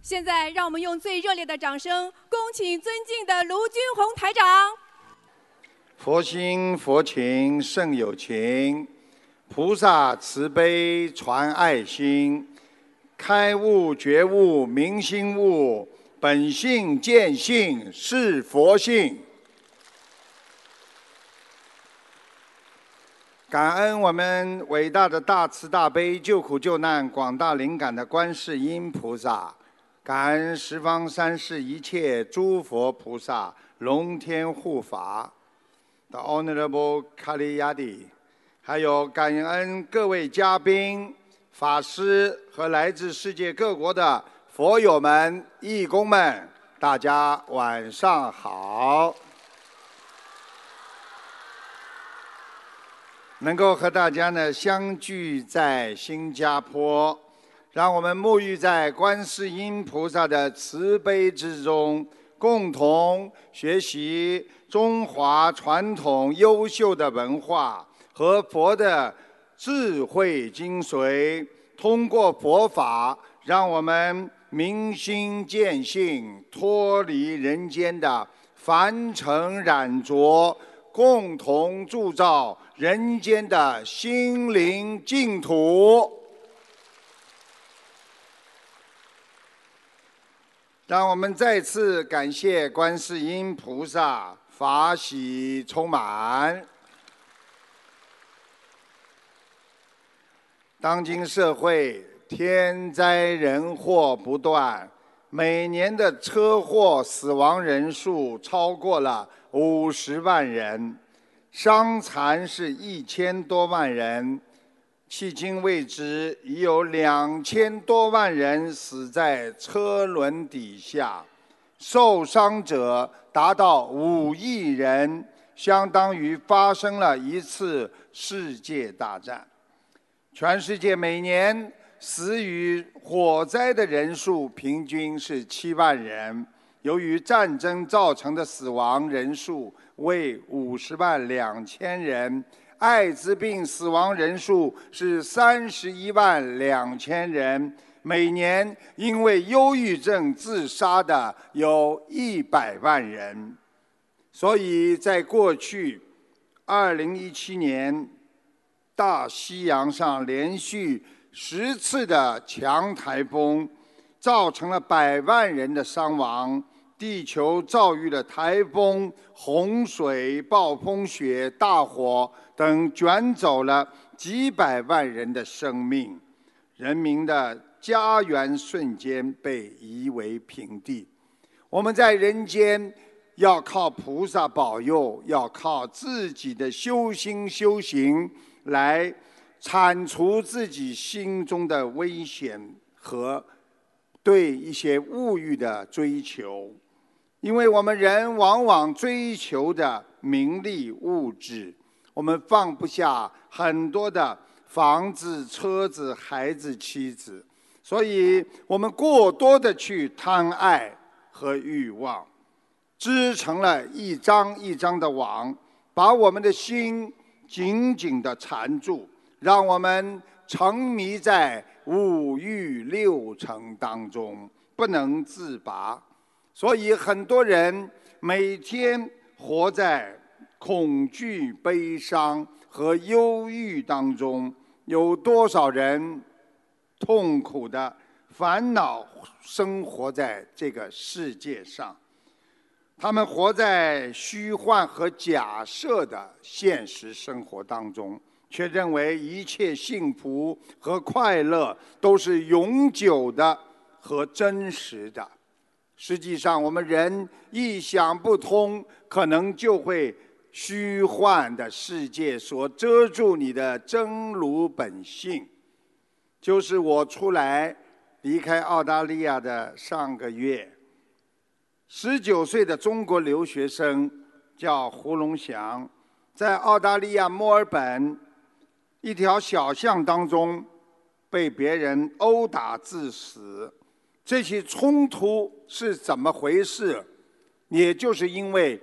现在，让我们用最热烈的掌声，恭请尊敬的卢军红台长。佛心佛情胜有情，菩萨慈悲传爱心，开悟觉悟明心悟，本性见性是佛性。感恩我们伟大的大慈大悲救苦救难广大灵感的观世音菩萨，感恩十方三世一切诸佛菩萨龙天护法，The Honorable Kaliyadi，还有感恩各位嘉宾、法师和来自世界各国的佛友们、义工们，大家晚上好。能够和大家呢相聚在新加坡，让我们沐浴在观世音菩萨的慈悲之中，共同学习中华传统优秀的文化和佛的智慧精髓。通过佛法，让我们明心见性，脱离人间的凡尘染浊，共同铸造。人间的心灵净土，让我们再次感谢观世音菩萨，法喜充满。当今社会天灾人祸不断，每年的车祸死亡人数超过了五十万人。伤残是一千多万人，迄今为止已有两千多万人死在车轮底下，受伤者达到五亿人，相当于发生了一次世界大战。全世界每年死于火灾的人数平均是七万人，由于战争造成的死亡人数。为五十万两千人，艾滋病死亡人数是三十一万两千人，每年因为忧郁症自杀的有一百万人，所以在过去，二零一七年，大西洋上连续十次的强台风，造成了百万人的伤亡。地球遭遇了台风、洪水、暴风雪、大火等，卷走了几百万人的生命，人民的家园瞬间被夷为平地。我们在人间要靠菩萨保佑，要靠自己的修心修行来铲除自己心中的危险和对一些物欲的追求。因为我们人往往追求的名利物质，我们放不下很多的房子、车子、孩子、妻子，所以我们过多的去贪爱和欲望，织成了一张一张的网，把我们的心紧紧的缠住，让我们沉迷在五欲六尘当中，不能自拔。所以很多人每天活在恐惧、悲伤和忧郁当中。有多少人痛苦的烦恼生活在这个世界上？他们活在虚幻和假设的现实生活当中，却认为一切幸福和快乐都是永久的和真实的。实际上，我们人一想不通，可能就会虚幻的世界所遮住你的真如本性。就是我出来离开澳大利亚的上个月，十九岁的中国留学生叫胡龙祥，在澳大利亚墨尔本一条小巷当中被别人殴打致死。这些冲突是怎么回事？也就是因为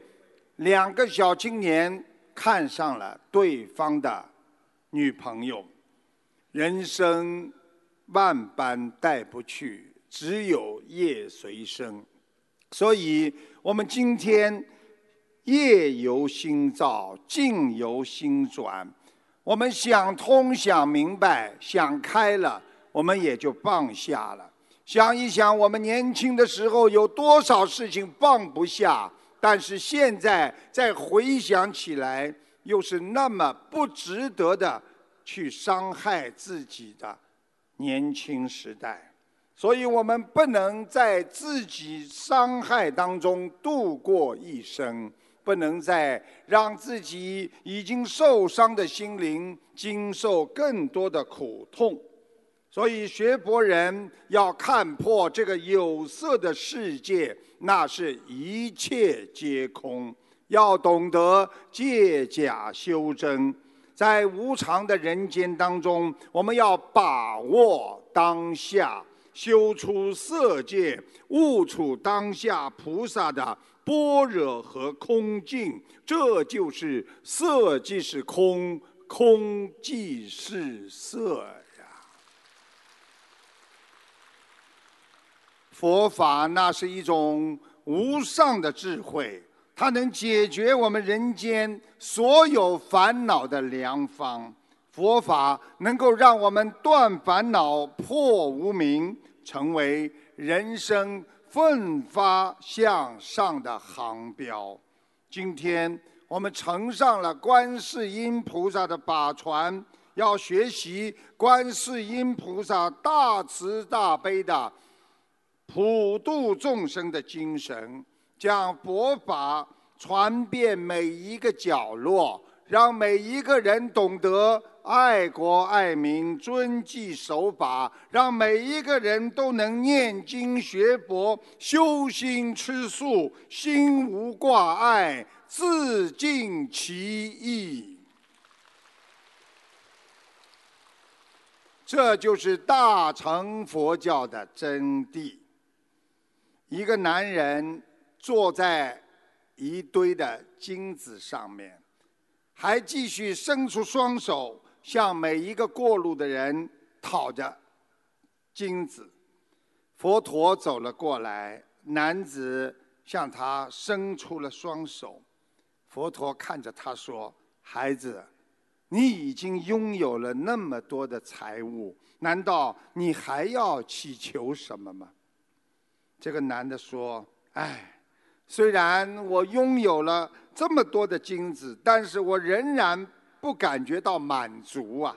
两个小青年看上了对方的女朋友，人生万般带不去，只有业随身。所以，我们今天业由心造，境由心转。我们想通、想明白、想开了，我们也就放下了。想一想，我们年轻的时候有多少事情放不下，但是现在再回想起来，又是那么不值得的去伤害自己的年轻时代。所以我们不能在自己伤害当中度过一生。不能再让自己已经受伤的心灵经受更多的苦痛，所以学佛人要看破这个有色的世界，那是一切皆空。要懂得借假修真，在无常的人间当中，我们要把握当下，修出色界，悟出当下菩萨的。般若和空境，这就是色即是空，空即是色呀。佛法那是一种无上的智慧，它能解决我们人间所有烦恼的良方。佛法能够让我们断烦恼、破无明，成为人生。奋发向上的航标。今天我们乘上了观世音菩萨的法船，要学习观世音菩萨大慈大悲的普度众生的精神，将佛法传遍每一个角落，让每一个人懂得。爱国爱民，遵纪守法，让每一个人都能念经学佛，修心吃素，心无挂碍，自尽其意。这就是大乘佛教的真谛。一个男人坐在一堆的金子上面，还继续伸出双手。向每一个过路的人讨着金子，佛陀走了过来，男子向他伸出了双手，佛陀看着他说：“孩子，你已经拥有了那么多的财物，难道你还要祈求什么吗？”这个男的说：“哎，虽然我拥有了这么多的金子，但是我仍然……”不感觉到满足啊！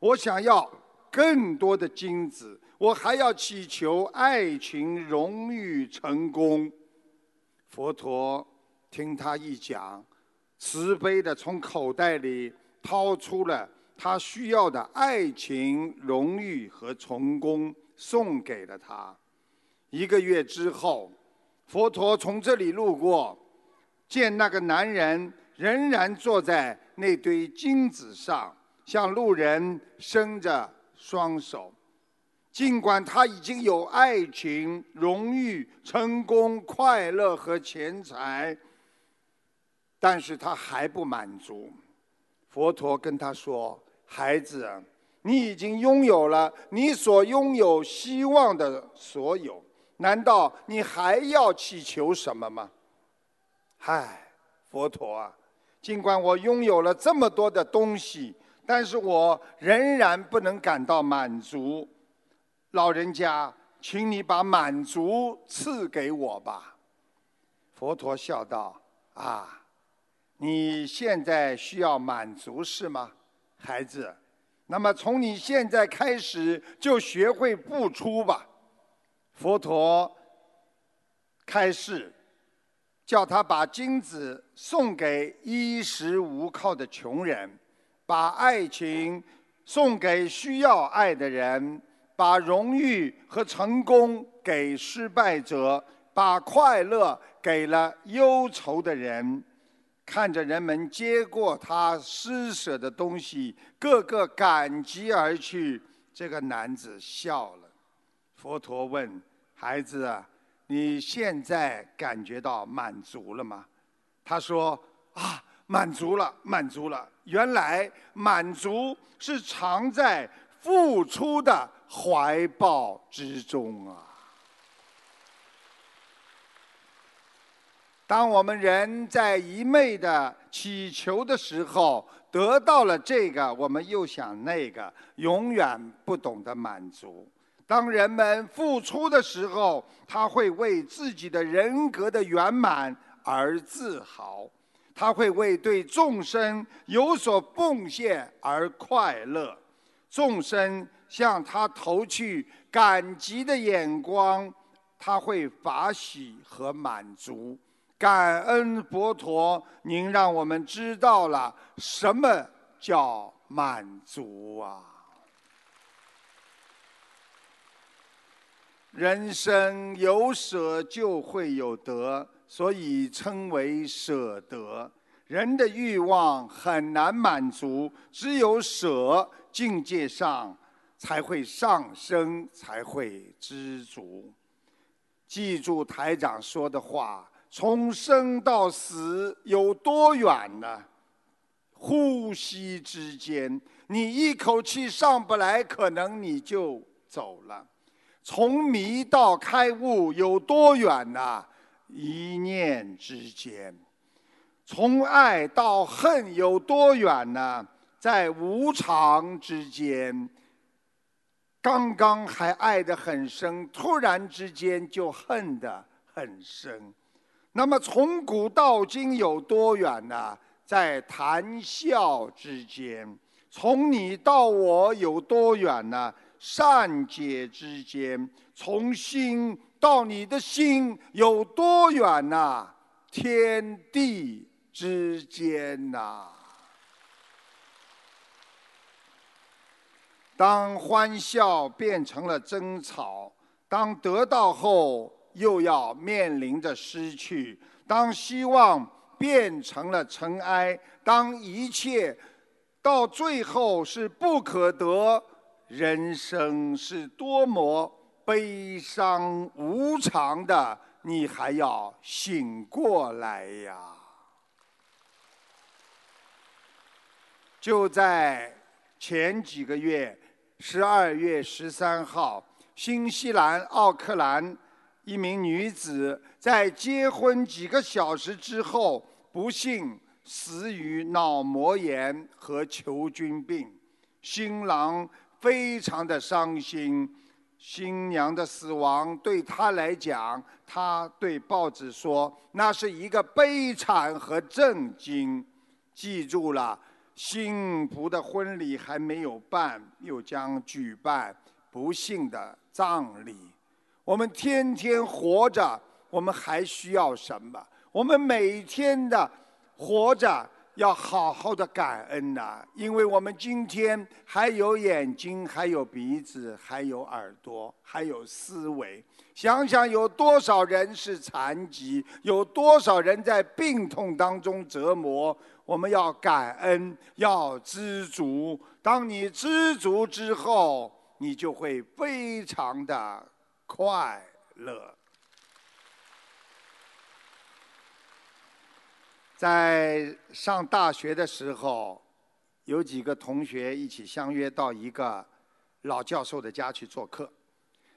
我想要更多的金子，我还要祈求爱情、荣誉、成功。佛陀听他一讲，慈悲的从口袋里掏出了他需要的爱情、荣誉和成功，送给了他。一个月之后，佛陀从这里路过，见那个男人仍然坐在。那堆金子上，向路人伸着双手。尽管他已经有爱情、荣誉、成功、快乐和钱财，但是他还不满足。佛陀跟他说：“孩子，你已经拥有了你所拥有希望的所有，难道你还要祈求什么吗？”唉，佛陀啊！尽管我拥有了这么多的东西，但是我仍然不能感到满足。老人家，请你把满足赐给我吧。佛陀笑道：“啊，你现在需要满足是吗，孩子？那么从你现在开始就学会付出吧。”佛陀开示。叫他把金子送给衣食无靠的穷人，把爱情送给需要爱的人，把荣誉和成功给失败者，把快乐给了忧愁的人。看着人们接过他施舍的东西，个个感激而去，这个男子笑了。佛陀问孩子你现在感觉到满足了吗？他说啊满足了满足了原来满足是藏在付出的怀抱之中啊。当我们人在一昧的祈求的时候得到了这个我们又想那个永远不懂得满足。当人们付出的时候，他会为自己的人格的圆满而自豪，他会为对众生有所奉献而快乐。众生向他投去感激的眼光，他会法喜和满足。感恩佛陀，您让我们知道了什么叫满足啊！人生有舍就会有得，所以称为舍得。人的欲望很难满足，只有舍，境界上才会上升，才会知足。记住台长说的话。从生到死有多远呢？呼吸之间，你一口气上不来，可能你就走了。从迷到开悟有多远呢？一念之间。从爱到恨有多远呢？在无常之间。刚刚还爱得很深，突然之间就恨得很深。那么从古到今有多远呢？在谈笑之间。从你到我有多远呢？善解之间。从心到你的心有多远呐？天地之间呐。当欢笑变成了争吵，当得到后。又要面临着失去。当希望变成了尘埃，当一切到最后是不可得，人生是多么悲伤无常的，你还要醒过来呀！就在前几个月，十二月十三号，新西兰奥克兰。一名女子在结婚几个小时之后，不幸死于脑膜炎和球菌病。新郎非常的伤心，新娘的死亡对他来讲，他对报纸说，那是一个悲惨和震惊。记住了，幸福的婚礼还没有办，又将举办不幸的葬礼。我们天天活着，我们还需要什么？我们每天的活着要好好的感恩呐，因为我们今天还有眼睛，还有鼻子，还有耳朵，还有思维。想想有多少人是残疾，有多少人在病痛当中折磨。我们要感恩，要知足。当你知足之后，你就会非常的。快乐。在上大学的时候，有几个同学一起相约到一个老教授的家去做客。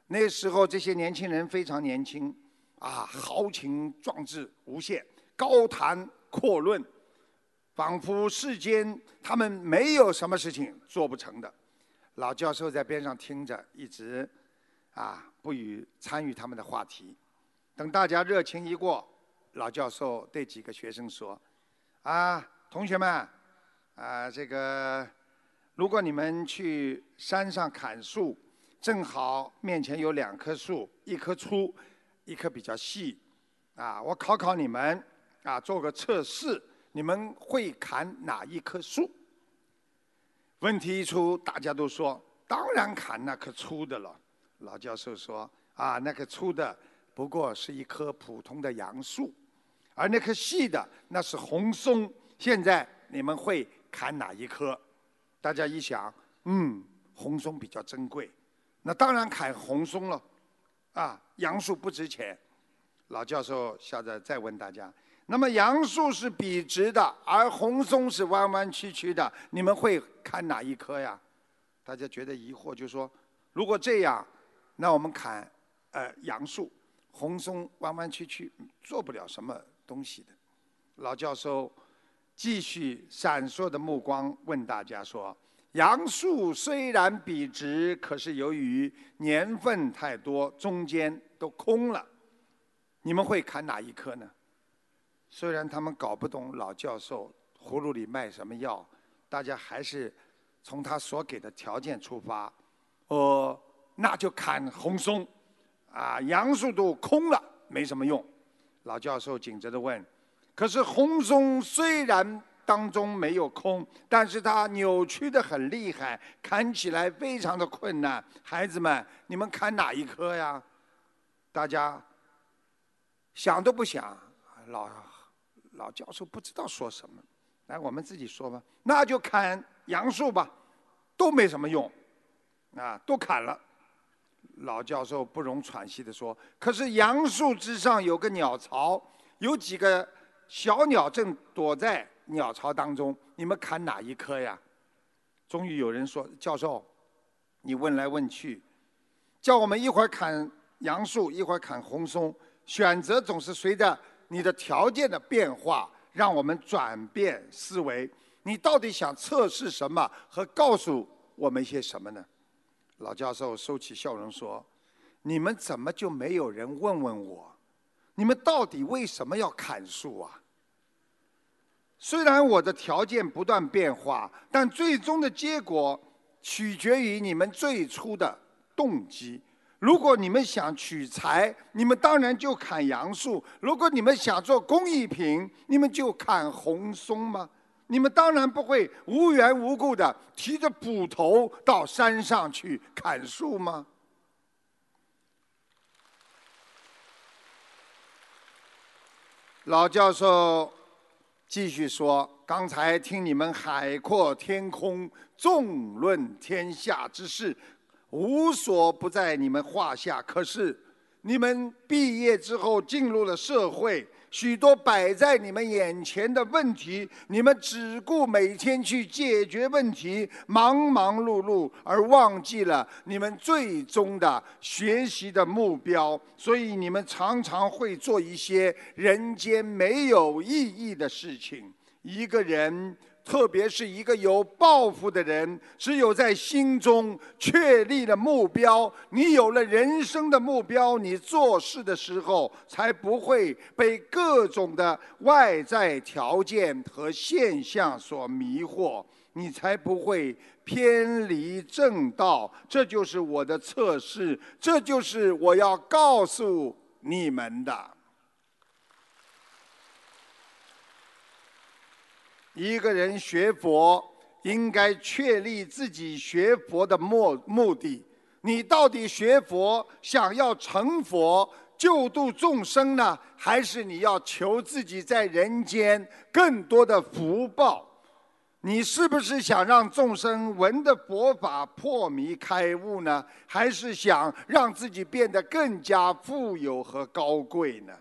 那时候，这些年轻人非常年轻，啊，豪情壮志无限，高谈阔论，仿佛世间他们没有什么事情做不成的。老教授在边上听着，一直。啊，不予参与他们的话题。等大家热情一过，老教授对几个学生说：“啊，同学们，啊，这个，如果你们去山上砍树，正好面前有两棵树，一棵粗，一棵比较细。啊，我考考你们，啊，做个测试，你们会砍哪一棵树？”问题一出，大家都说：“当然砍那棵粗的了。”老教授说：“啊，那个粗的不过是一棵普通的杨树，而那棵细的那是红松。现在你们会砍哪一棵？”大家一想，嗯，红松比较珍贵，那当然砍红松了。啊，杨树不值钱。老教授笑着再问大家：“那么杨树是笔直的，而红松是弯弯曲曲的，你们会砍哪一棵呀？”大家觉得疑惑，就说：“如果这样。”那我们砍，呃，杨树，红松弯弯曲曲，做不了什么东西的。老教授继续闪烁的目光问大家说：“杨树虽然笔直，可是由于年份太多，中间都空了。你们会砍哪一棵呢？”虽然他们搞不懂老教授葫芦里卖什么药，大家还是从他所给的条件出发，呃，那就砍红松，啊，杨树都空了，没什么用。老教授紧着的问：“可是红松虽然当中没有空，但是它扭曲的很厉害，砍起来非常的困难。孩子们，你们砍哪一棵呀？”大家想都不想，老。老教授不知道说什么，来，我们自己说吧。那就砍杨树吧，都没什么用，啊，都砍了。老教授不容喘息地说：“可是杨树之上有个鸟巢，有几个小鸟正躲在鸟巢当中，你们砍哪一棵呀？”终于有人说：“教授，你问来问去，叫我们一会儿砍杨树，一会儿砍红松，选择总是随着。”你的条件的变化，让我们转变思维。你到底想测试什么？和告诉我们些什么呢？老教授收起笑容说：“你们怎么就没有人问问我？你们到底为什么要砍树啊？虽然我的条件不断变化，但最终的结果取决于你们最初的动机。”如果你们想取材，你们当然就砍杨树；如果你们想做工艺品，你们就砍红松吗？你们当然不会无缘无故的提着斧头到山上去砍树吗？老教授继续说：“刚才听你们海阔天空，纵论天下之事。”无所不在你们话下，可是你们毕业之后进入了社会，许多摆在你们眼前的问题，你们只顾每天去解决问题，忙忙碌碌，而忘记了你们最终的学习的目标，所以你们常常会做一些人间没有意义的事情。一个人。特别是一个有抱负的人，只有在心中确立了目标，你有了人生的目标，你做事的时候才不会被各种的外在条件和现象所迷惑，你才不会偏离正道。这就是我的测试，这就是我要告诉你们的。一个人学佛，应该确立自己学佛的目目的。你到底学佛想要成佛、救度众生呢，还是你要求自己在人间更多的福报？你是不是想让众生闻的佛法破迷开悟呢？还是想让自己变得更加富有和高贵呢？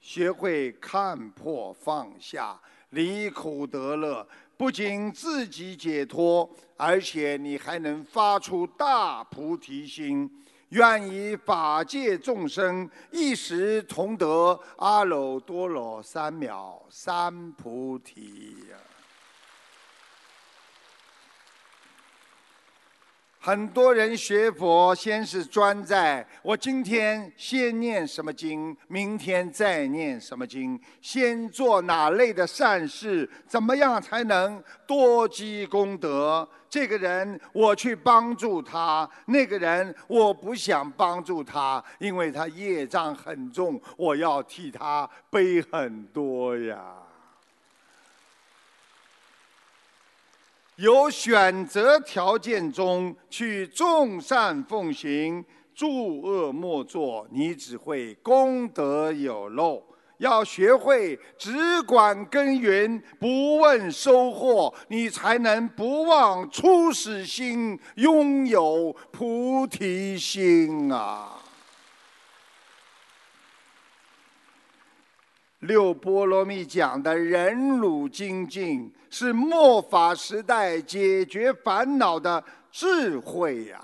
学会看破放下。离苦得乐，不仅自己解脱，而且你还能发出大菩提心，愿以法界众生一时同得阿耨多罗三藐三菩提。很多人学佛，先是专在我今天先念什么经，明天再念什么经，先做哪类的善事，怎么样才能多积功德？这个人我去帮助他，那个人我不想帮助他，因为他业障很重，我要替他背很多呀。有选择条件中去众善奉行，诸恶莫作，你只会功德有漏。要学会只管耕耘，不问收获，你才能不忘初始心，拥有菩提心啊！六波罗蜜讲的忍辱精进，是末法时代解决烦恼的智慧呀。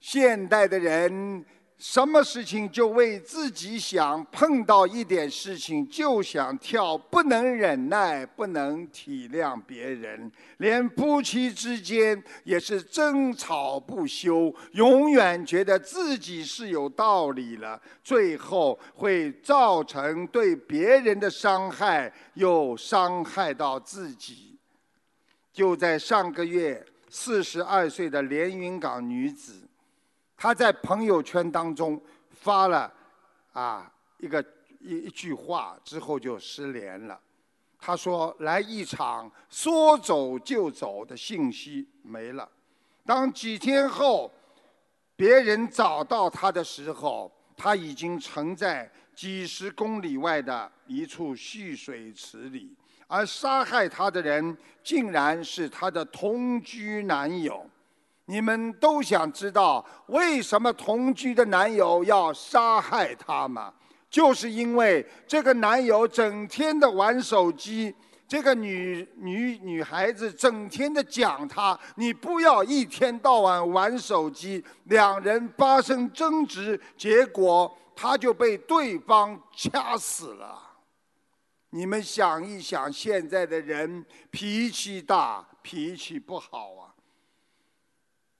现代的人什么事情就为自己想，碰到一点事情就想跳，不能忍耐，不能体谅别人，连夫妻之间也是争吵不休，永远觉得自己是有道理了，最后会造成对别人的伤害，又伤害到自己。就在上个月，四十二岁的连云港女子。他在朋友圈当中发了啊一个一一句话之后就失联了。他说来一场说走就走的信息没了。当几天后别人找到他的时候，他已经沉在几十公里外的一处蓄水池里，而杀害他的人竟然是他的同居男友。你们都想知道为什么同居的男友要杀害她吗？就是因为这个男友整天的玩手机，这个女女女孩子整天的讲他，你不要一天到晚玩手机。两人发生争执，结果他就被对方掐死了。你们想一想，现在的人脾气大，脾气不好啊。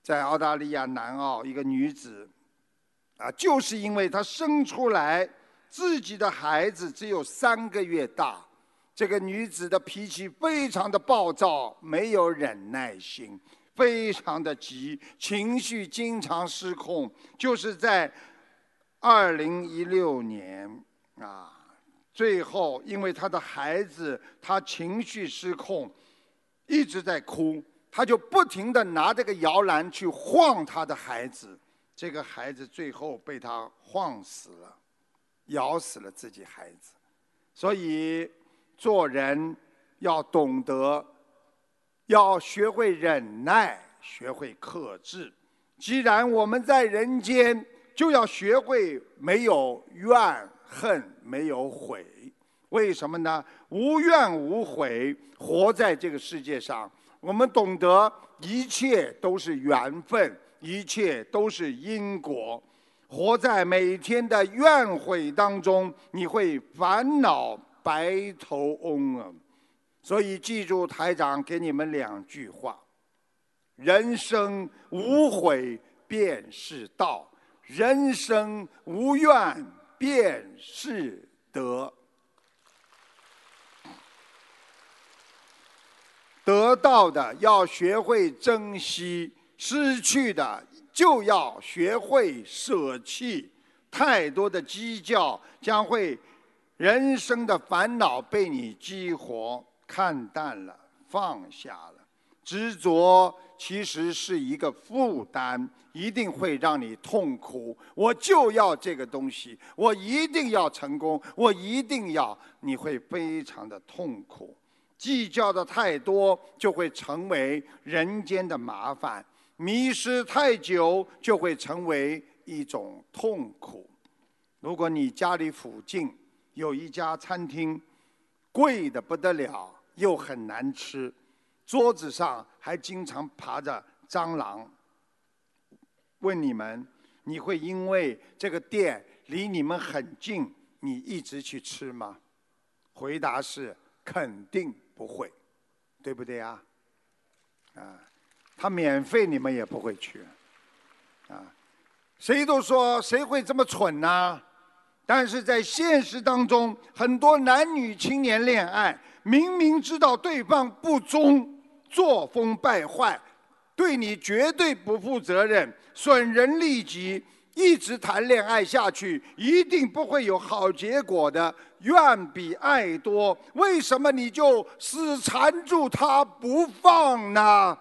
在澳大利亚南澳，一个女子，啊，就是因为她生出来自己的孩子只有三个月大，这个女子的脾气非常的暴躁，没有忍耐心，非常的急，情绪经常失控。就是在二零一六年啊，最后因为她的孩子，她情绪失控，一直在哭。他就不停地拿这个摇篮去晃他的孩子，这个孩子最后被他晃死了，咬死了自己孩子。所以做人要懂得，要学会忍耐，学会克制。既然我们在人间，就要学会没有怨恨，没有悔。为什么呢？无怨无悔，活在这个世界上。我们懂得一切都是缘分，一切都是因果。活在每天的怨悔当中，你会烦恼白头翁啊！所以记住台长给你们两句话：人生无悔便是道，人生无怨便是德。得到的要学会珍惜，失去的就要学会舍弃。太多的计较将会，人生的烦恼被你激活，看淡了，放下了。执着其实是一个负担，一定会让你痛苦。我就要这个东西，我一定要成功，我一定要，你会非常的痛苦。计较的太多，就会成为人间的麻烦；迷失太久，就会成为一种痛苦。如果你家里附近有一家餐厅，贵的不得了，又很难吃，桌子上还经常爬着蟑螂，问你们，你会因为这个店离你们很近，你一直去吃吗？回答是肯定。不会，对不对啊？啊，他免费你们也不会去，啊，谁都说谁会这么蠢呢？但是在现实当中，很多男女青年恋爱，明明知道对方不忠、作风败坏，对你绝对不负责任、损人利己。一直谈恋爱下去，一定不会有好结果的。怨比爱多，为什么你就死缠住他不放呢？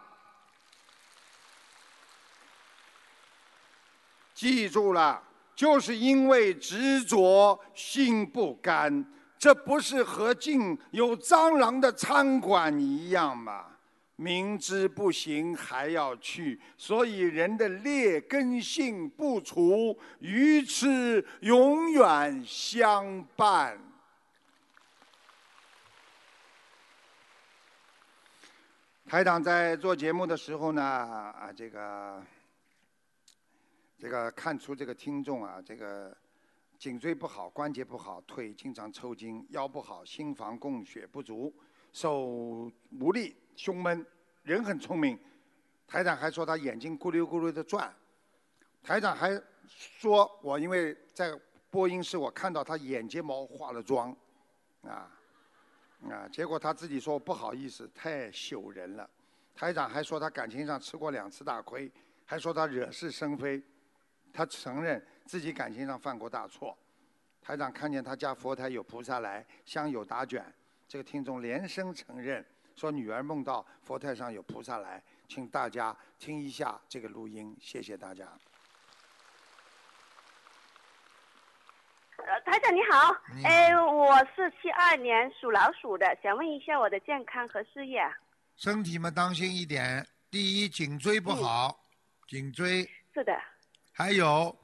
记住了，就是因为执着，心不甘。这不是和进有蟑螂的餐馆一样吗？明知不行还要去，所以人的劣根性不除，愚痴永远相伴。台长在做节目的时候呢，啊，这个这个看出这个听众啊，这个颈椎不好，关节不好，腿经常抽筋，腰不好，心房供血不足，手无力，胸闷，人很聪明。台长还说他眼睛咕噜咕噜的转。台长还说我因为在播音室，我看到他眼睫毛化了妆，啊啊，结果他自己说不好意思，太羞人了。台长还说他感情上吃过两次大亏，还说他惹是生非。他承认自己感情上犯过大错。台长看见他家佛台有菩萨来，香有打卷，这个听众连声承认，说女儿梦到佛台上有菩萨来，请大家听一下这个录音，谢谢大家。呃，台长你好，哎，我是七二年属老鼠的，想问一下我的健康和事业。身体嘛，当心一点。第一，颈椎不好，颈椎。是的。还有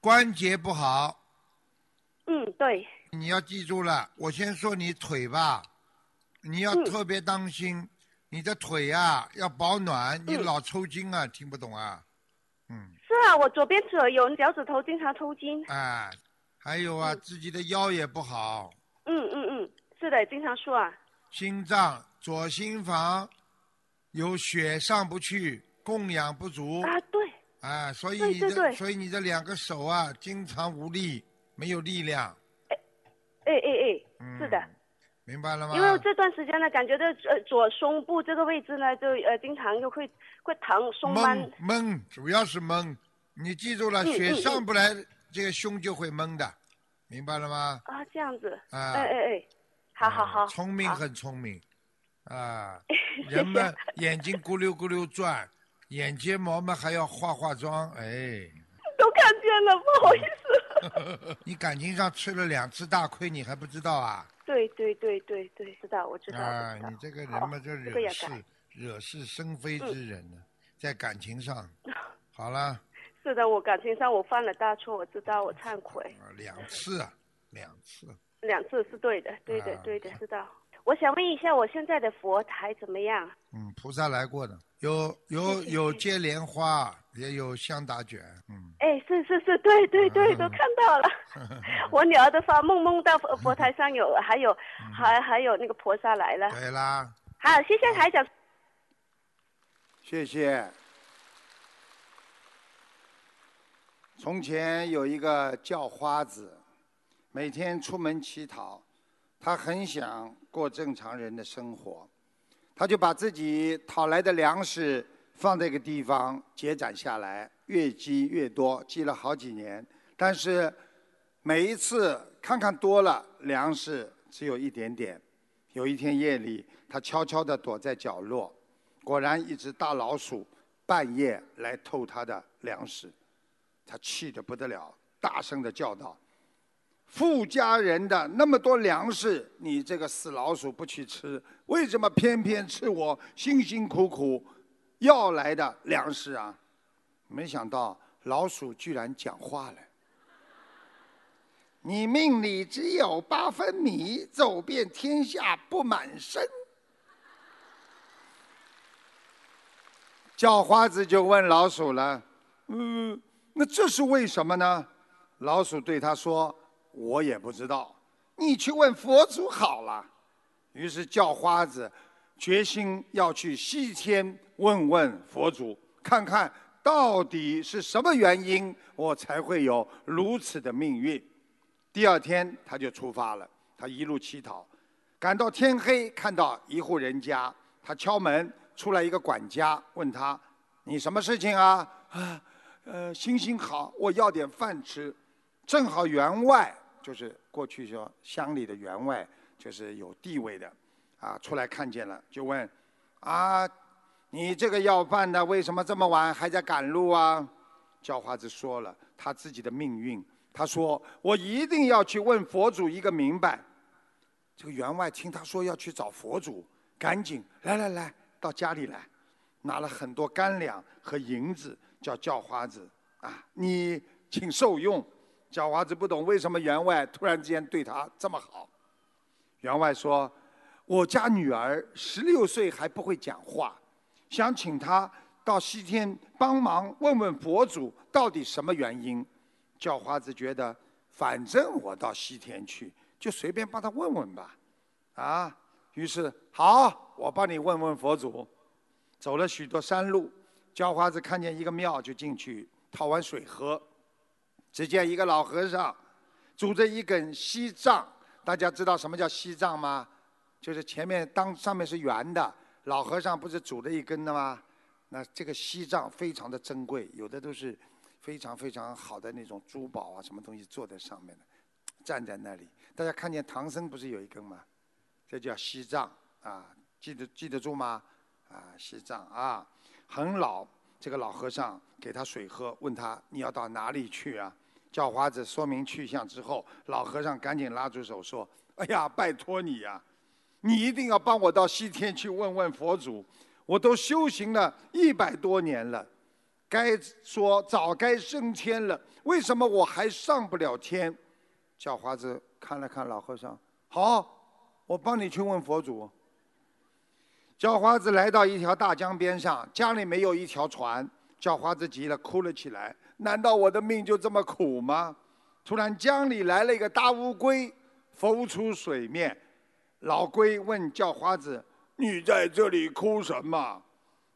关节不好。嗯，对。你要记住了，我先说你腿吧，你要特别当心，你的腿啊要保暖，你老抽筋啊，听不懂啊？嗯。是啊，我左边腿有脚趾头经常抽筋。哎，还有啊，自己的腰也不好。嗯嗯嗯，是的，经常说啊。心脏左心房有血上不去，供氧不足。啊，对。啊，所以你的，所以你的两个手啊，经常无力，没有力量。哎，哎哎哎，是的，明白了吗？因为这段时间呢，感觉到呃左胸部这个位置呢，就呃经常就会会疼，胸闷。闷，主要是闷。你记住了，血上不来，这个胸就会闷的，明白了吗？啊，这样子。啊。哎哎哎，好好好。聪明很聪明，啊，人们眼睛咕溜咕溜转。眼睫毛嘛还要化化妆，哎，都看见了，不好意思。你感情上吃了两次大亏，你还不知道啊？对对对对对，知道我知道。啊，你这个人嘛，就惹是 惹是生非之人呢，在感情上。好了。是的，我感情上我犯了大错，我知道，我忏悔。两次啊，两次。两次是对的，对的，对的，知道。我想问一下，我现在的佛台怎么样？嗯，菩萨来过的，有有有接莲花，也有香打卷，嗯。哎，是是是，对对对，都看到了。我女儿都发梦，梦到佛佛台上有，还有还还有那个菩萨来了。对啦。好，谢谢台长。谢谢。从前有一个叫花子，每天出门乞讨。他很想过正常人的生活，他就把自己讨来的粮食放在一个地方结攒下来，越积越多，积了好几年。但是每一次看看多了，粮食只有一点点。有一天夜里，他悄悄地躲在角落，果然一只大老鼠半夜来偷他的粮食，他气得不得了，大声地叫道。富家人的那么多粮食，你这个死老鼠不去吃，为什么偏偏吃我辛辛苦苦要来的粮食啊？没想到老鼠居然讲话了：“你命里只有八分米，走遍天下不满身。”叫花子就问老鼠了：“嗯，那这是为什么呢？”老鼠对他说。我也不知道，你去问佛祖好了。于是叫花子决心要去西天问问佛祖，看看到底是什么原因，我才会有如此的命运。第二天他就出发了，他一路乞讨，赶到天黑，看到一户人家，他敲门，出来一个管家，问他：“你什么事情啊？”啊，呃，行行好，我要点饭吃，正好员外。就是过去说乡里的员外，就是有地位的，啊，出来看见了，就问，啊，你这个要饭的为什么这么晚还在赶路啊？叫花子说了他自己的命运，他说我一定要去问佛祖一个明白。这个员外听他说要去找佛祖，赶紧来来来到家里来，拿了很多干粮和银子，叫叫花子啊，你请受用。小华子不懂为什么员外突然之间对他这么好。员外说：“我家女儿十六岁还不会讲话，想请她到西天帮忙问问佛祖到底什么原因。叫花子觉得，反正我到西天去，就随便帮他问问吧，啊，于是好，我帮你问问佛祖。走了许多山路，叫花子看见一个庙，就进去讨碗水喝。只见一个老和尚拄着一根锡杖，大家知道什么叫锡杖吗？就是前面当上面是圆的，老和尚不是拄着一根的吗？那这个锡杖非常的珍贵，有的都是。非常非常好的那种珠宝啊，什么东西坐在上面的，站在那里。大家看见唐僧不是有一根吗？这叫西藏啊，记得记得住吗？啊，西藏啊，很老。这个老和尚给他水喝，问他你要到哪里去啊？叫花子说明去向之后，老和尚赶紧拉住手说：“哎呀，拜托你呀，你一定要帮我到西天去问问佛祖。我都修行了一百多年了。”该说早该升天了，为什么我还上不了天？叫花子看了看老和尚，好，我帮你去问佛祖。叫花子来到一条大江边上，家里没有一条船，叫花子急了，哭了起来。难道我的命就这么苦吗？突然江里来了一个大乌龟，浮出水面。老龟问叫花子：“你在这里哭什么？”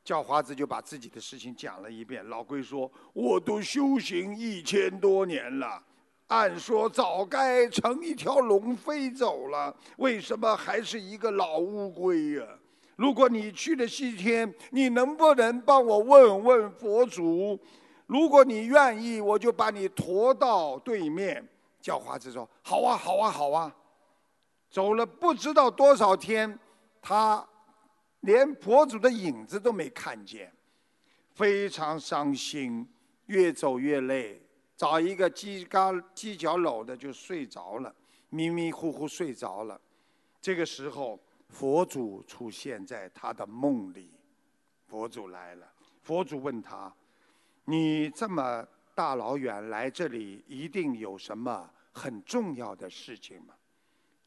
叫花子就把自己的事情讲了一遍。老龟说：“我都修行一千多年了，按说早该成一条龙飞走了，为什么还是一个老乌龟呀？如果你去了西天，你能不能帮我问问佛祖？如果你愿意，我就把你驮到对面。”叫花子说：“好啊，好啊，好啊。”走了不知道多少天，他。连佛祖的影子都没看见，非常伤心，越走越累，找一个犄角犄角篓的就睡着了，迷迷糊糊睡着了。这个时候，佛祖出现在他的梦里，佛祖来了。佛祖问他：“你这么大老远来这里，一定有什么很重要的事情吗？”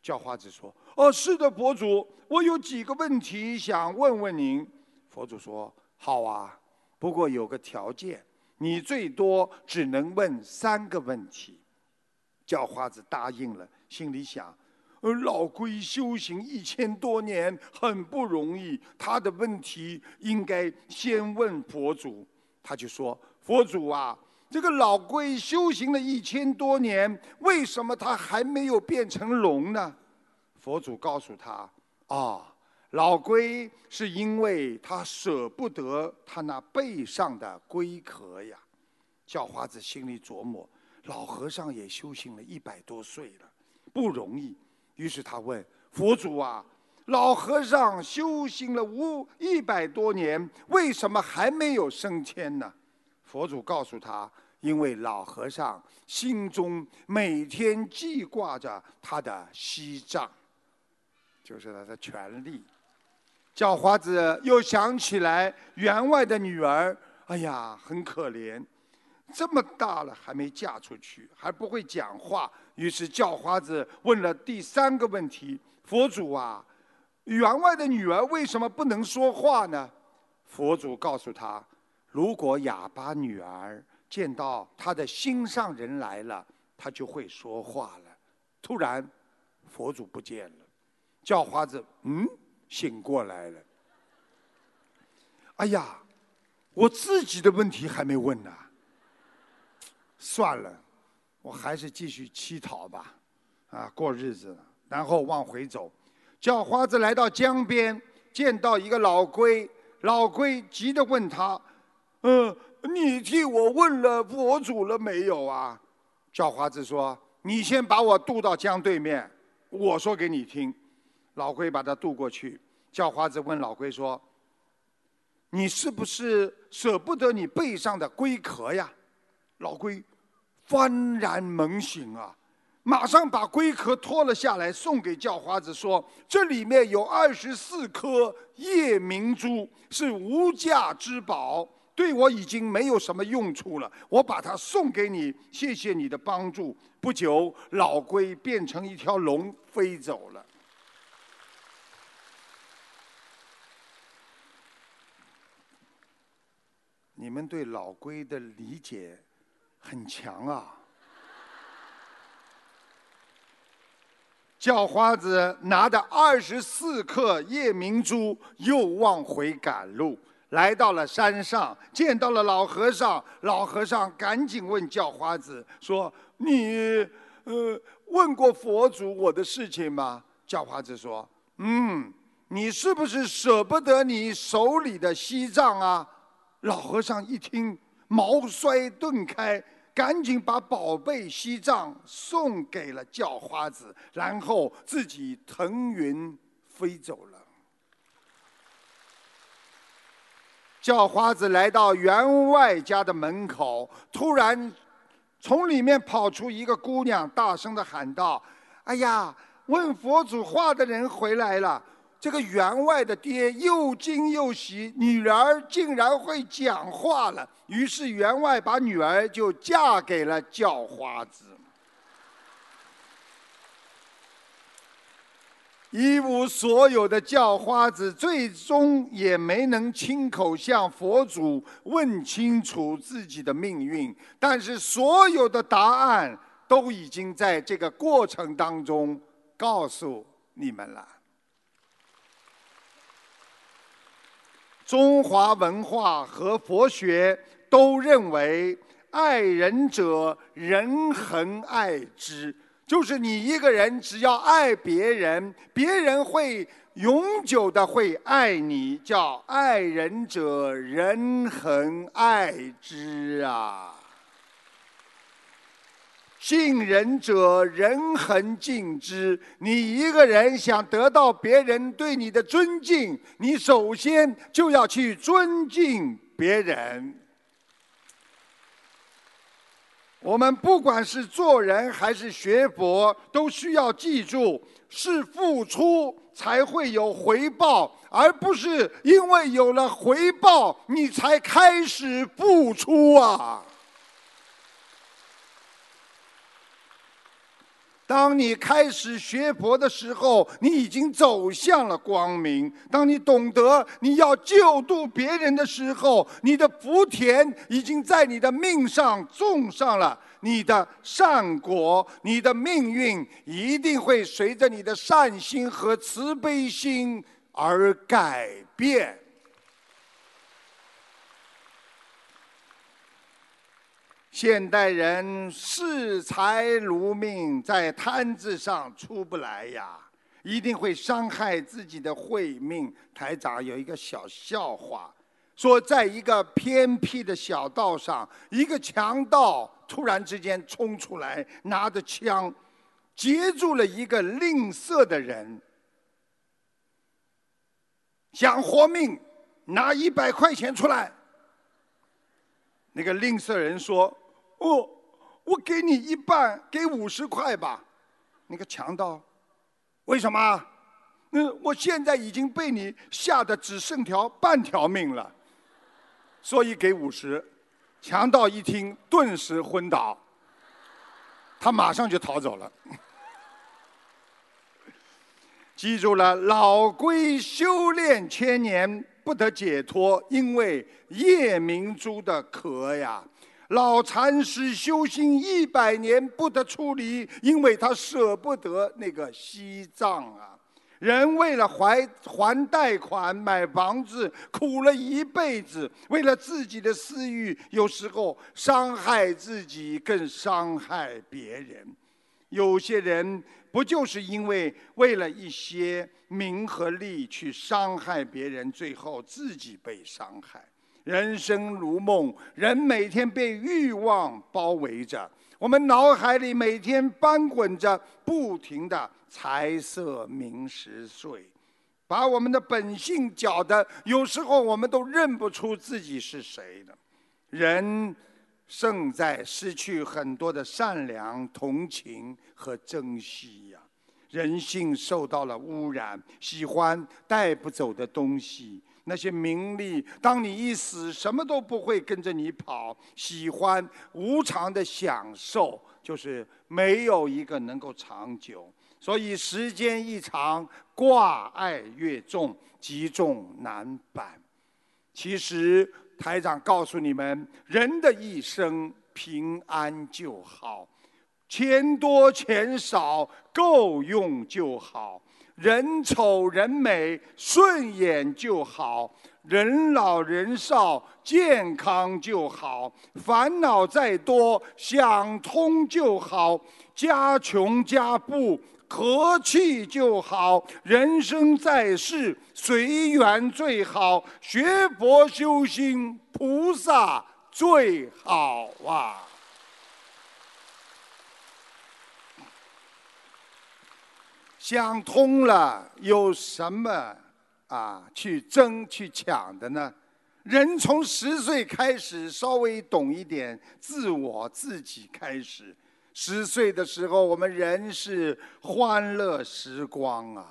叫花子说：“哦，是的，佛祖，我有几个问题想问问您。”佛祖说：“好啊，不过有个条件，你最多只能问三个问题。”叫花子答应了，心里想：“呃，老龟修行一千多年，很不容易，他的问题应该先问佛祖。”他就说：“佛祖啊。”这个老龟修行了一千多年，为什么它还没有变成龙呢？佛祖告诉他：啊，老龟是因为他舍不得他那背上的龟壳呀。叫花子心里琢磨：老和尚也修行了一百多岁了，不容易。于是他问佛祖啊：老和尚修行了五一百多年，为什么还没有升天呢？佛祖告诉他。因为老和尚心中每天记挂着他的西藏，就是他的权利。叫花子又想起来员外的女儿，哎呀，很可怜，这么大了还没嫁出去，还不会讲话。于是叫花子问了第三个问题：佛祖啊，员外的女儿为什么不能说话呢？佛祖告诉他：如果哑巴女儿。见到他的心上人来了，他就会说话了。突然，佛祖不见了，叫花子嗯醒过来了。哎呀，我自己的问题还没问呢。算了，我还是继续乞讨吧，啊，过日子。然后往回走，叫花子来到江边，见到一个老龟，老龟急的问他，嗯。你替我问了佛祖了没有啊？叫花子说：“你先把我渡到江对面，我说给你听。”老龟把他渡过去。叫花子问老龟说：“你是不是舍不得你背上的龟壳呀？”老龟幡然猛醒啊，马上把龟壳脱了下来，送给叫花子说：“这里面有二十四颗夜明珠，是无价之宝。”对我已经没有什么用处了，我把它送给你，谢谢你的帮助。不久，老龟变成一条龙飞走了。你们对老龟的理解很强啊。叫花子拿着二十四颗夜明珠，又往回赶路，来到了山上，见到了老和尚。老和尚赶紧问叫花子说：“你，呃，问过佛祖我的事情吗？”叫花子说：“嗯，你是不是舍不得你手里的西藏啊？”老和尚一听，毛衰顿开。赶紧把宝贝西藏送给了叫花子，然后自己腾云飞走了。叫花子来到员外家的门口，突然从里面跑出一个姑娘，大声的喊道：“哎呀，问佛祖话的人回来了！”这个员外的爹又惊又喜，女儿竟然会讲话了。于是员外把女儿就嫁给了叫花子。一无所有的叫花子，最终也没能亲口向佛祖问清楚自己的命运。但是所有的答案都已经在这个过程当中告诉你们了。中华文化和佛学都认为，爱人者，人恒爱之。就是你一个人，只要爱别人，别人会永久的会爱你，叫爱人者，人恒爱之啊。敬人者，人恒敬之。你一个人想得到别人对你的尊敬，你首先就要去尊敬别人。我们不管是做人还是学佛，都需要记住：是付出才会有回报，而不是因为有了回报，你才开始付出啊。当你开始学佛的时候，你已经走向了光明。当你懂得你要救度别人的时候，你的福田已经在你的命上种上了你的善果，你的命运一定会随着你的善心和慈悲心而改变。现代人视财如命，在摊子上出不来呀，一定会伤害自己的慧命。台长有一个小笑话，说在一个偏僻的小道上，一个强盗突然之间冲出来，拿着枪，截住了一个吝啬的人，想活命，拿一百块钱出来。那个吝啬人说。我我给你一半，给五十块吧。那个强盗，为什么？嗯，我现在已经被你吓得只剩条半条命了，所以给五十。强盗一听，顿时昏倒，他马上就逃走了。记住了，老龟修炼千年不得解脱，因为夜明珠的壳呀。老禅师修行一百年不得出离，因为他舍不得那个西藏啊。人为了还还贷款买房子，苦了一辈子；为了自己的私欲，有时候伤害自己，更伤害别人。有些人不就是因为为了一些名和利去伤害别人，最后自己被伤害？人生如梦，人每天被欲望包围着，我们脑海里每天翻滚着不停的财色名食睡，把我们的本性搅得有时候我们都认不出自己是谁了。人胜在失去很多的善良、同情和珍惜呀，人性受到了污染，喜欢带不走的东西。那些名利，当你一死，什么都不会跟着你跑。喜欢无常的享受，就是没有一个能够长久。所以时间一长，挂碍越重，积重难返。其实台长告诉你们，人的一生平安就好，钱多钱少够用就好，人丑人美顺眼就好，人老人少健康就好，烦恼再多想通就好，家穷家富。和气就好，人生在世随缘最好，学佛修心菩萨最好啊！想通了，有什么啊去争去抢的呢？人从十岁开始，稍微懂一点自我自己开始。十岁的时候，我们人是欢乐时光啊；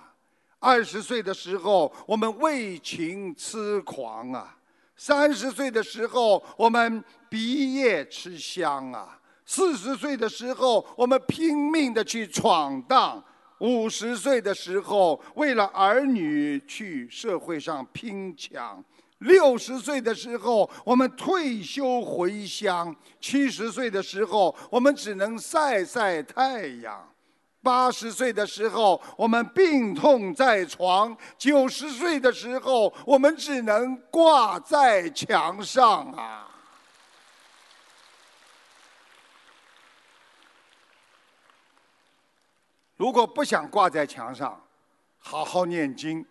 二十岁的时候，我们为情痴狂啊；三十岁的时候，我们毕业吃香啊；四十岁的时候，我们拼命的去闯荡；五十岁的时候，为了儿女去社会上拼抢。六十岁的时候，我们退休回乡；七十岁的时候，我们只能晒晒太阳；八十岁的时候，我们病痛在床；九十岁的时候，我们只能挂在墙上啊！如果不想挂在墙上，好好念经。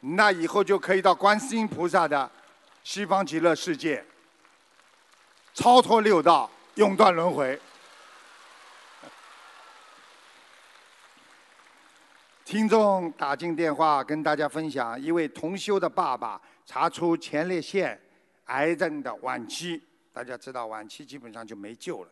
那以后就可以到观世音菩萨的西方极乐世界，超脱六道，永断轮回。听众打进电话跟大家分享，一位同修的爸爸查出前列腺癌症的晚期，大家知道晚期基本上就没救了。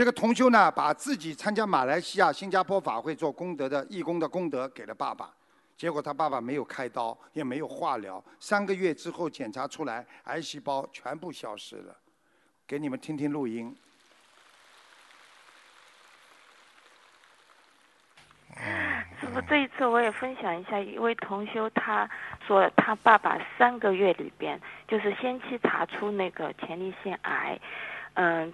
这个同修呢，把自己参加马来西亚、新加坡法会做功德的义工的功德给了爸爸。结果他爸爸没有开刀，也没有化疗，三个月之后检查出来，癌细胞全部消失了。给你们听听录音。师傅，这一次我也分享一下，一位同修他说他爸爸三个月里边，就是先期查出那个前列腺癌，嗯。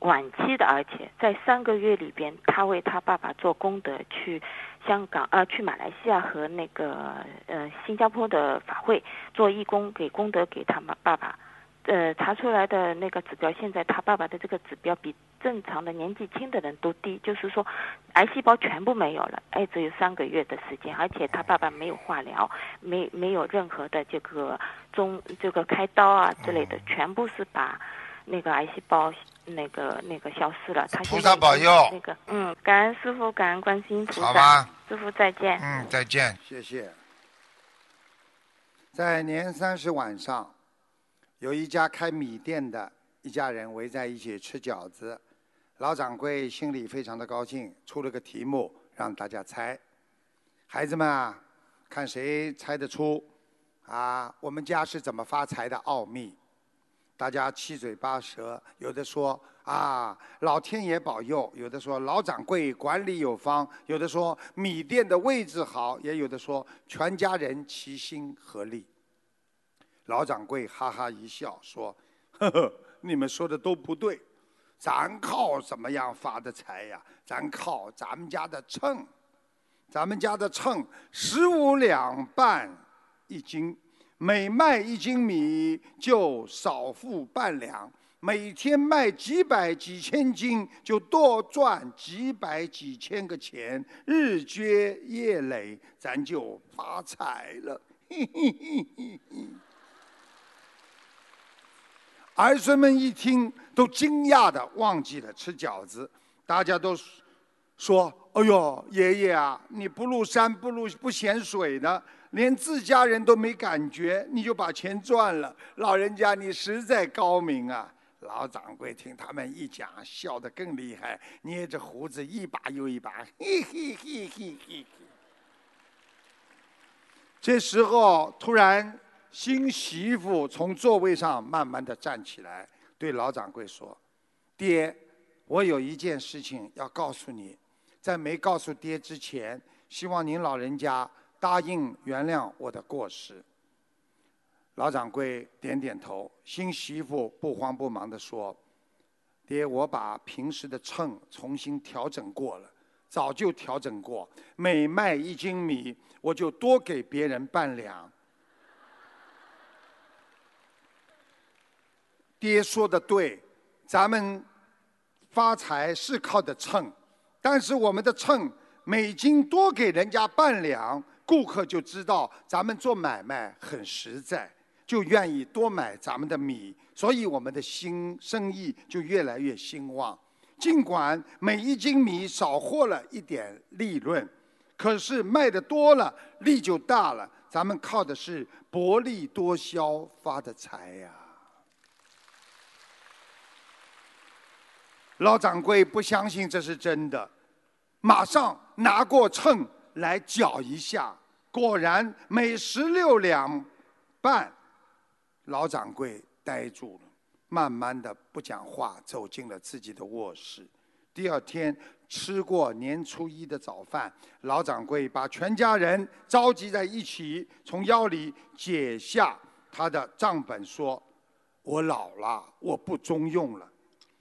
晚期的，而且在三个月里边，他为他爸爸做功德，去香港呃，去马来西亚和那个呃新加坡的法会做义工，给功德给他们爸爸，呃查出来的那个指标，现在他爸爸的这个指标比正常的年纪轻的人都低，就是说癌细胞全部没有了，哎，只有三个月的时间，而且他爸爸没有化疗，没没有任何的这个中这个开刀啊之类的，全部是把。那个癌细胞，那个那个消失了。他菩萨保佑。那个，嗯，感恩师傅，感恩观世音菩萨。好吧。师傅再见。嗯，再见。谢谢。在年三十晚上，有一家开米店的一家人围在一起吃饺子，老掌柜心里非常的高兴，出了个题目让大家猜。孩子们啊，看谁猜得出啊？我们家是怎么发财的奥秘？大家七嘴八舌，有的说啊，老天爷保佑；有的说老掌柜管理有方；有的说米店的位置好；也有的说全家人齐心合力。老掌柜哈哈一笑说：“呵呵，你们说的都不对，咱靠怎么样发的财呀？咱靠咱们家的秤，咱们家的秤十五两半一斤。”每卖一斤米就少付半两，每天卖几百几千斤就多赚几百几千个钱，日积月累，咱就发财了。儿孙们一听，都惊讶的忘记了吃饺子，大家都说：“哎呦，爷爷啊，你不入山不入不嫌水的。”连自家人都没感觉，你就把钱赚了。老人家，你实在高明啊！老掌柜听他们一讲，笑得更厉害，捏着胡子一把又一把，嘿嘿嘿嘿嘿。这时候，突然新媳妇从座位上慢慢的站起来，对老掌柜说：“爹，我有一件事情要告诉你，在没告诉爹之前，希望您老人家。”答应原谅我的过失。老掌柜点点头，新媳妇不慌不忙地说：“爹，我把平时的秤重新调整过了，早就调整过，每卖一斤米，我就多给别人半两。”爹说的对，咱们发财是靠的秤，但是我们的秤每斤多给人家半两，顾客就知道咱们做买卖很实在，就愿意多买咱们的米，所以我们的新生意就越来越兴旺。尽管每一斤米少获了一点利润，可是卖的多了，利就大了。咱们靠的是薄利多销发的财呀。老掌柜不相信这是真的，马上拿过秤来搅一下，果然每十六两半。老掌柜呆住了，慢慢的不讲话，走进了自己的卧室。第二天吃过年初一的早饭，老掌柜把全家人召集在一起，从腰里解下他的账本，说：“我老了，我不中用了。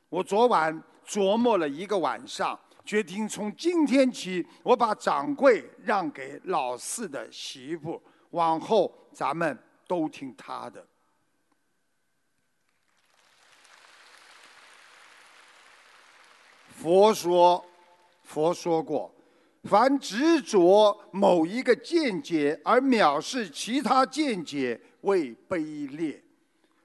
我昨晚。”琢磨了一个晚上，决定从今天起，我把掌柜让给老四的媳妇，往后咱们都听他的。佛说，佛说过，凡执着某一个见解而藐视其他见解，为卑劣；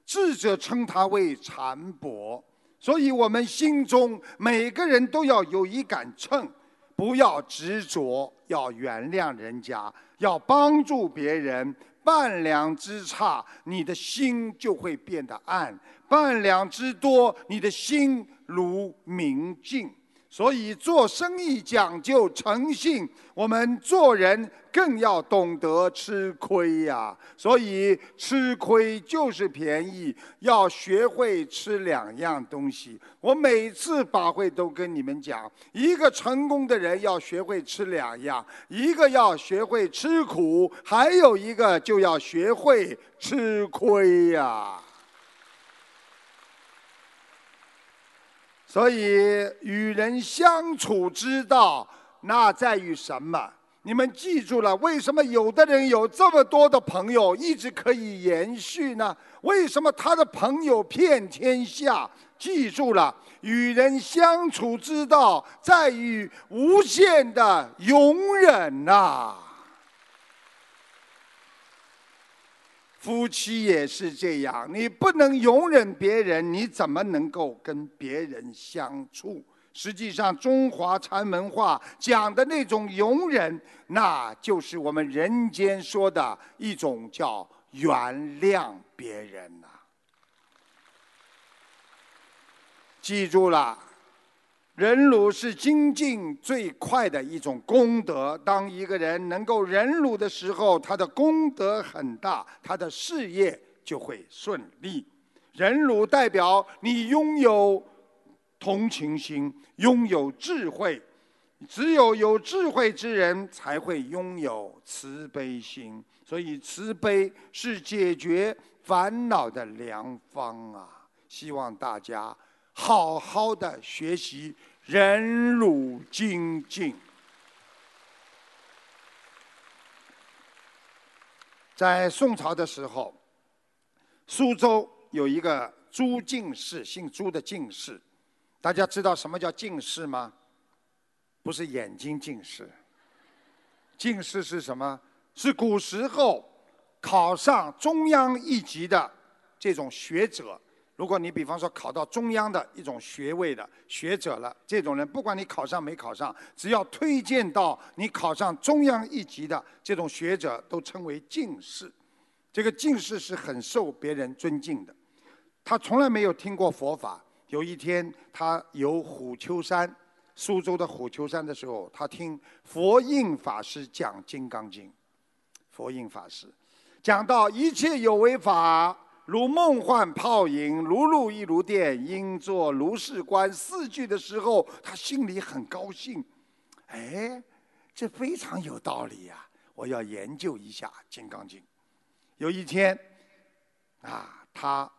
智者称他为禅薄。所以我们心中每个人都要有一杆秤，不要执着，要原谅人家，要帮助别人。半两之差，你的心就会变得暗；半两之多，你的心如明镜。所以做生意讲究诚信，我们做人更要懂得吃亏呀。所以吃亏就是便宜，要学会吃两样东西。我每次把会都跟你们讲，一个成功的人要学会吃两样，一个要学会吃苦，还有一个就要学会吃亏呀。所以与人相处之道，那在于什么？你们记住了？为什么有的人有这么多的朋友，一直可以延续呢？为什么他的朋友遍天下？记住了，与人相处之道，在于无限的容忍呐。夫妻也是这样，你不能容忍别人，你怎么能够跟别人相处？实际上，中华禅文化讲的那种容忍，那就是我们人间说的一种叫原谅别人呐。记住了。忍辱是精进最快的一种功德。当一个人能够忍辱的时候，他的功德很大，他的事业就会顺利。忍辱代表你拥有同情心，拥有智慧。只有有智慧之人才会拥有慈悲心，所以慈悲是解决烦恼的良方啊！希望大家。好好的学习忍辱精进。在宋朝的时候，苏州有一个朱进士，姓朱的进士。大家知道什么叫进士吗？不是眼睛近视。进士是什么？是古时候考上中央一级的这种学者。如果你比方说考到中央的一种学位的学者了，这种人不管你考上没考上，只要推荐到你考上中央一级的这种学者，都称为进士。这个进士是很受别人尊敬的。他从来没有听过佛法。有一天，他游虎丘山，苏州的虎丘山的时候，他听佛印法师讲《金刚经》。佛印法师讲到一切有为法。如梦幻泡影，如露亦如电，应作如是观。四句的时候，他心里很高兴。哎，这非常有道理呀！我要研究一下《金刚经》。有一天，啊，他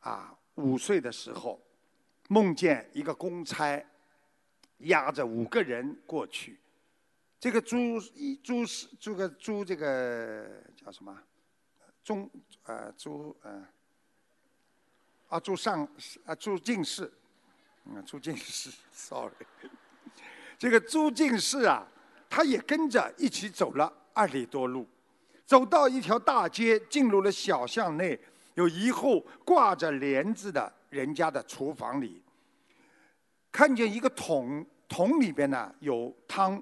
啊五岁的时候，梦见一个公差押着五个人过去，这个朱一朱是这个朱这个叫什么？中呃朱呃啊朱上啊朱进士，嗯朱进士，sorry，这个朱进士啊，他也跟着一起走了二里多路，走到一条大街，进入了小巷内，有一户挂着帘子的人家的厨房里，看见一个桶，桶里边呢有汤，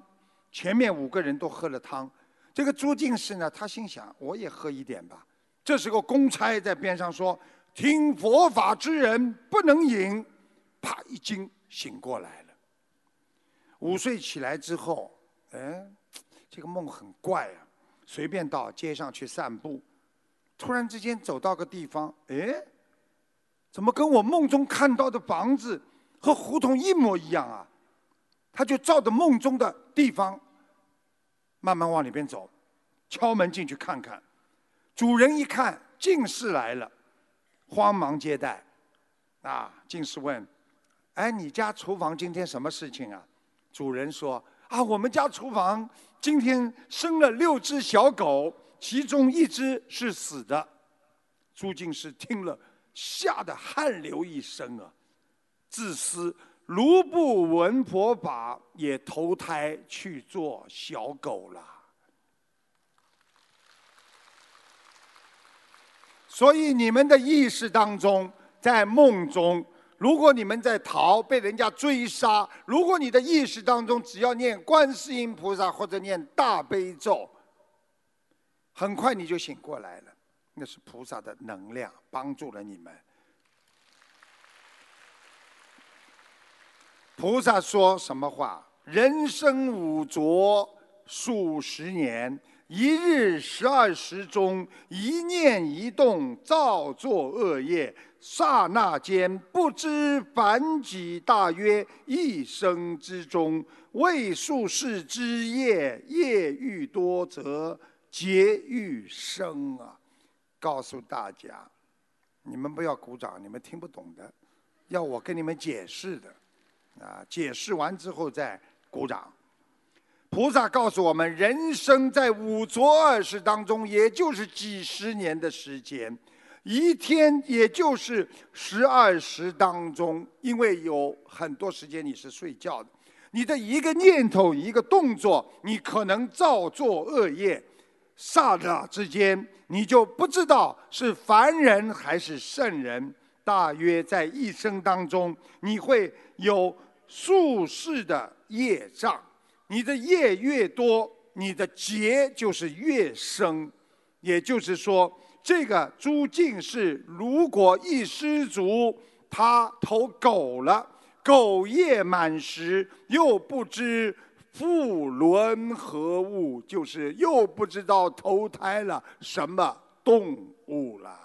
前面五个人都喝了汤，这个朱进士呢，他心想我也喝一点吧。这时候公差在边上说：“听佛法之人不能饮。”啪一惊，醒过来了。午睡起来之后，哎，这个梦很怪啊，随便到街上去散步，突然之间走到个地方，哎，怎么跟我梦中看到的房子和胡同一模一样啊？他就照着梦中的地方，慢慢往里边走，敲门进去看看。主人一看进士来了，慌忙接待。啊，进士问：“哎，你家厨房今天什么事情啊？”主人说：“啊，我们家厨房今天生了六只小狗，其中一只是死的。”朱进士听了，吓得汗流一身啊！自私，卢布文婆把，也投胎去做小狗了。所以你们的意识当中，在梦中，如果你们在逃，被人家追杀，如果你的意识当中只要念观世音菩萨或者念大悲咒，很快你就醒过来了。那是菩萨的能量帮助了你们。菩萨说什么话？人生五浊数十年。一日十二时中，一念一动，造作恶业，刹那间不知凡几大约一生之中，为数世之业，业愈多，则劫愈生啊！告诉大家，你们不要鼓掌，你们听不懂的，要我跟你们解释的，啊，解释完之后再鼓掌。菩萨告诉我们，人生在五浊二世当中，也就是几十年的时间，一天也就是十二时当中，因为有很多时间你是睡觉的，你的一个念头、一个动作，你可能造作恶业，刹那之间，你就不知道是凡人还是圣人。大约在一生当中，你会有数世的业障。你的业越多，你的劫就是越深。也就是说，这个朱进士如果一失足，他投狗了，狗业满时，又不知复轮何物，就是又不知道投胎了什么动物了。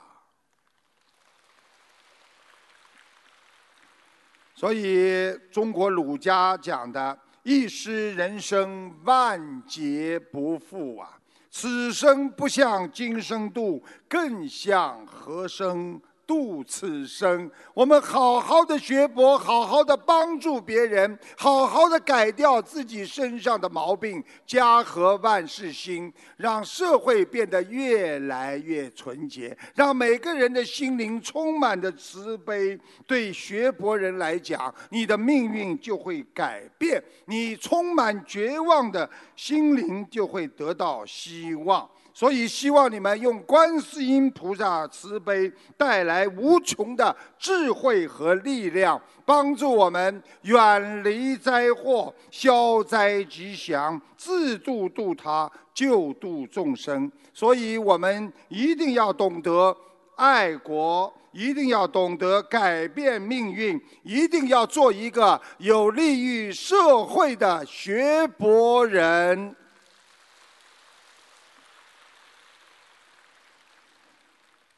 所以，中国儒家讲的。一失人生，万劫不复啊！此生不向今生度，更向何生？度此生，我们好好的学佛，好好的帮助别人，好好的改掉自己身上的毛病，家和万事兴，让社会变得越来越纯洁，让每个人的心灵充满着慈悲。对学佛人来讲，你的命运就会改变，你充满绝望的心灵就会得到希望。所以，希望你们用观世音菩萨慈悲带来无穷的智慧和力量，帮助我们远离灾祸、消灾吉祥、自度度他、救度众生。所以我们一定要懂得爱国，一定要懂得改变命运，一定要做一个有利于社会的学博人。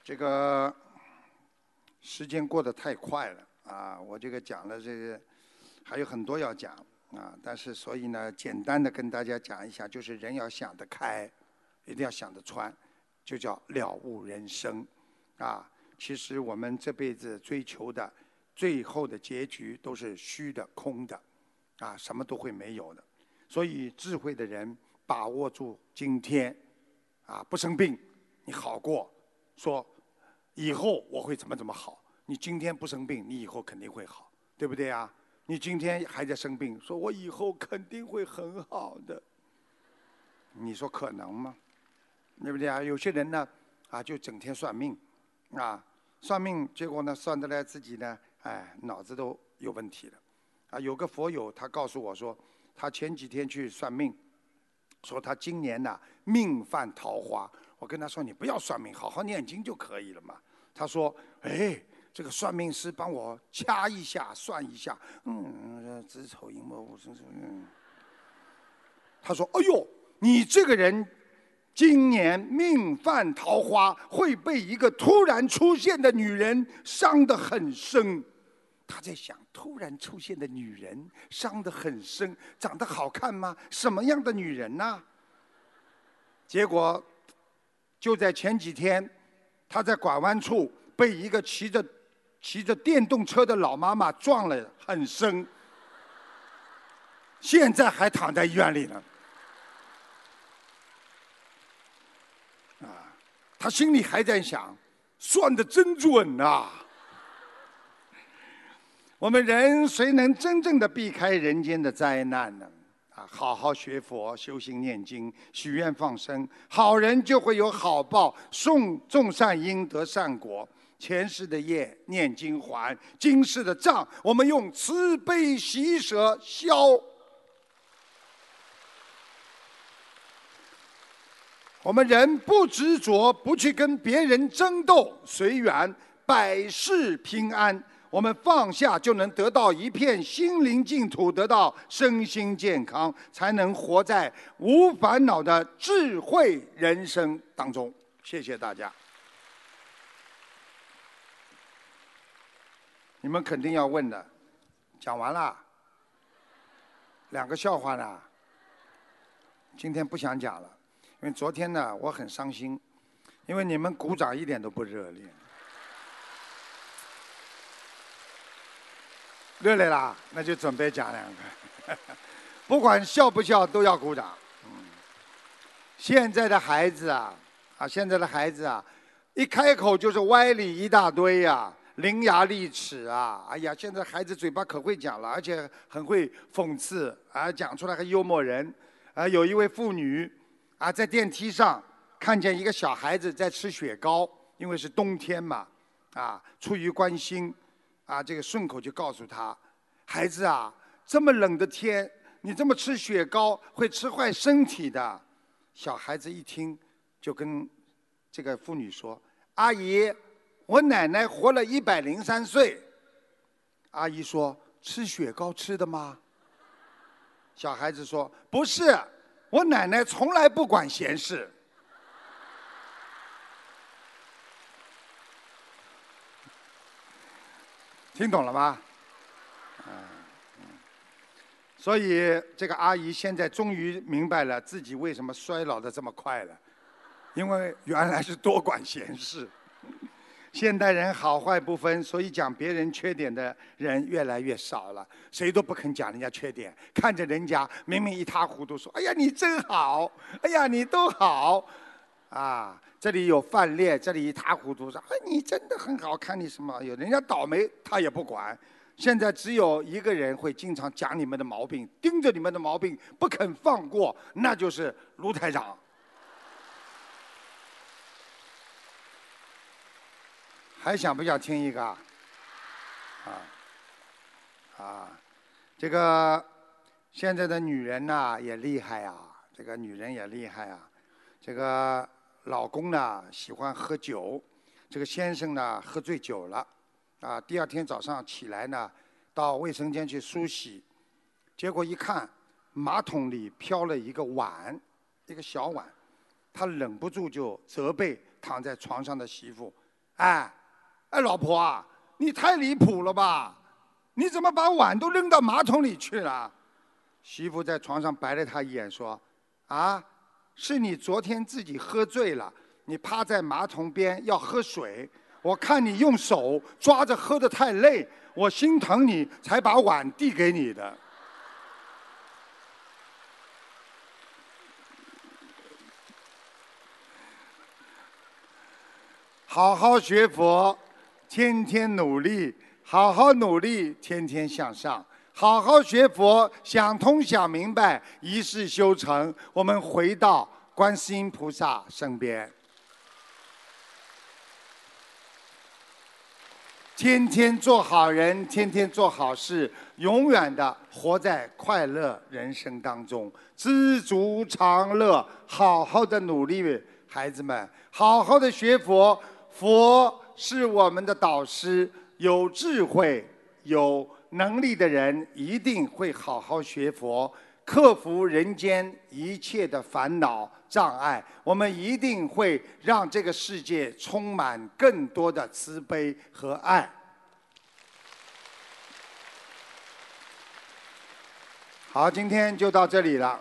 这个时间过得太快了啊！我这个讲了这个还有很多要讲啊，但是所以呢，简单的跟大家讲一下，就是人要想得开，一定要想得穿，就叫了悟人生啊！其实我们这辈子追求的，最后的结局都是虚的、空的，啊，什么都会没有的。所以智慧的人把握住今天，啊，不生病，你好过，说以后我会怎么怎么好。你今天不生病，你以后肯定会好，对不对啊？你今天还在生病，说我以后肯定会很好的，你说可能吗？对不对啊？有些人呢，啊，就整天算命，啊，算命，结果呢，算得来自己呢，哎，脑子都有问题了。啊，有个佛友他告诉我说，他前几天去算命，说他今年呢命犯桃花。我跟他说，你不要算命，好好念经就可以了嘛。他说，哎。这个算命师帮我掐一下，算一下，嗯，子丑寅卯午申申，嗯。他说：“哎呦，你这个人今年命犯桃花，会被一个突然出现的女人伤得很深。”他在想：突然出现的女人伤得很深，长得好看吗？什么样的女人呢？结果就在前几天，他在拐弯处被一个骑着。骑着电动车的老妈妈撞了很深，现在还躺在医院里呢。啊，他心里还在想，算的真准呐。我们人谁能真正的避开人间的灾难呢？啊，好好学佛、修心、念经、许愿、放生，好人就会有好报，送种善因得善果。前世的业念经还，今世的账我们用慈悲喜舍消。我们人不执着，不去跟别人争斗，随缘，百事平安。我们放下，就能得到一片心灵净土，得到身心健康，才能活在无烦恼的智慧人生当中。谢谢大家。你们肯定要问的，讲完了，两个笑话呢。今天不想讲了，因为昨天呢我很伤心，因为你们鼓掌一点都不热烈。热烈啦，那就准备讲两个，不管笑不笑都要鼓掌。嗯现在的孩子啊，啊，现在的孩子啊，一开口就是歪理一大堆呀。伶牙俐齿啊！哎呀，现在孩子嘴巴可会讲了，而且很会讽刺啊，讲出来还幽默人。啊，有一位妇女啊，在电梯上看见一个小孩子在吃雪糕，因为是冬天嘛，啊，出于关心，啊，这个顺口就告诉他：“孩子啊，这么冷的天，你这么吃雪糕会吃坏身体的。”小孩子一听，就跟这个妇女说：“阿姨。”我奶奶活了一百零三岁。阿姨说：“吃雪糕吃的吗？”小孩子说：“不是，我奶奶从来不管闲事。”听懂了吗？嗯所以这个阿姨现在终于明白了自己为什么衰老的这么快了，因为原来是多管闲事。现代人好坏不分，所以讲别人缺点的人越来越少了。谁都不肯讲人家缺点，看着人家明明一塌糊涂，说：“哎呀，你真好！哎呀，你都好！”啊，这里有范烈，这里一塌糊涂，说：“哎，你真的很好看，你什么？有人家倒霉，他也不管。”现在只有一个人会经常讲你们的毛病，盯着你们的毛病不肯放过，那就是卢台长。还想不想听一个？啊，啊，这个现在的女人呐也厉害啊，这个女人也厉害啊，这个老公呢喜欢喝酒，这个先生呢喝醉酒了，啊，第二天早上起来呢，到卫生间去梳洗，结果一看马桶里飘了一个碗，一个小碗，他忍不住就责备躺在床上的媳妇，哎。哎，老婆啊，你太离谱了吧？你怎么把碗都扔到马桶里去了？媳妇在床上白了他一眼，说：“啊，是你昨天自己喝醉了，你趴在马桶边要喝水，我看你用手抓着喝的太累，我心疼你才把碗递给你的。好好学佛，天天努力，好好努力，天天向上。好好学佛，想通想明白，一世修成，我们回到观世音菩萨身边。天天做好人，天天做好事，永远的活在快乐人生当中，知足常乐。好好的努力，孩子们，好好的学佛。佛是我们的导师，有智慧、有能力的人一定会好好学佛，克服人间一切的烦恼障碍。我们一定会让这个世界充满更多的慈悲和爱。好，今天就到这里了。